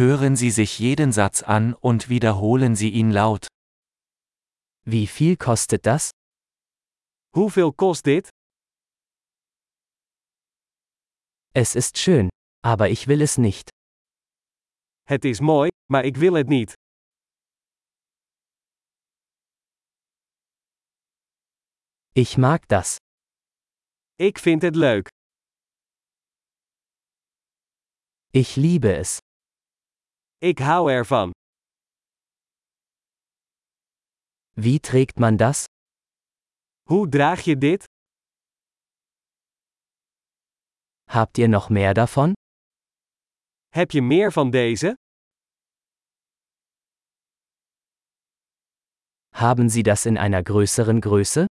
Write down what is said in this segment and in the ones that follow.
Hören Sie sich jeden Satz an und wiederholen Sie ihn laut. Wie viel kostet das? Hoeveel kost dit? Es ist schön, aber ich will es nicht. Het is mooi, maar ik wil het niet. Ich mag das. Ik vind het leuk. Ich liebe es. Ik hou ervan. Wie trägt man das? Hoe draag je dit? Habt ihr noch mehr davon? Heb je meer van deze? Haben Sie das in einer größeren Größe?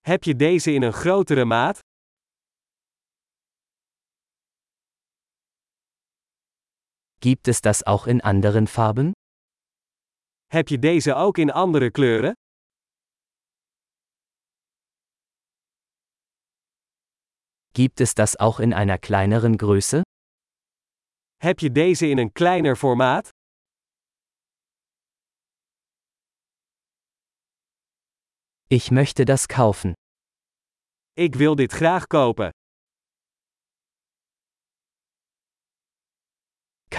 Heb je deze in een grotere maat? Gibt es das auch in anderen Farben? Heb je deze ook in andere kleuren? Gibt es das auch in einer kleineren Größe? Heb je deze in een kleiner formaat? Ich möchte das kaufen. Ik wil dit graag kopen.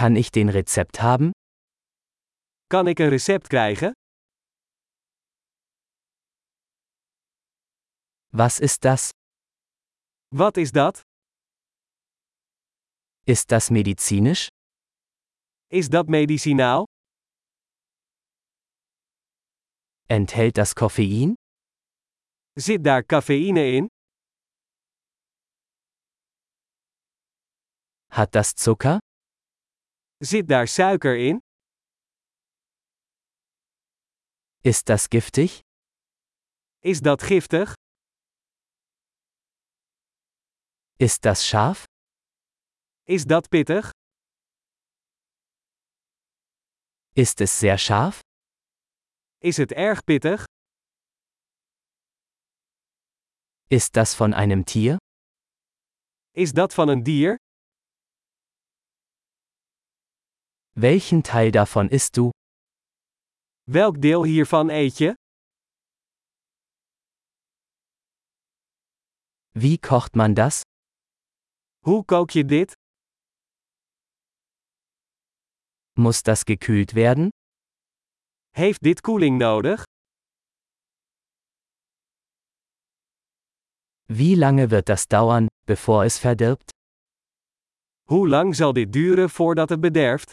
Kann ich den Rezept haben? Kan ik een recept krijgen? Was ist das? Wat is dat? Ist das medizinisch? Is dat medicinaal? Enthält das Koffein? Zit daar cafeïne in? Hat das Zucker? Zit daar suiker in? Ist das giftig? Is dat giftig? Ist das scharf? Is dat pittig? Ist es sehr scharf? Is het erg pittig? Ist das von einem Tier? Is dat van een dier? Welchen Teil davon isst du? Welk deel hiervan eet je? Wie kocht man das? Hoe kook je dit? Muss das gekühlt werden? Heeft dit koeling nodig? Wie lange wird das dauern, bevor es verdirbt? Hoe lang zal dit duren voordat het bederft?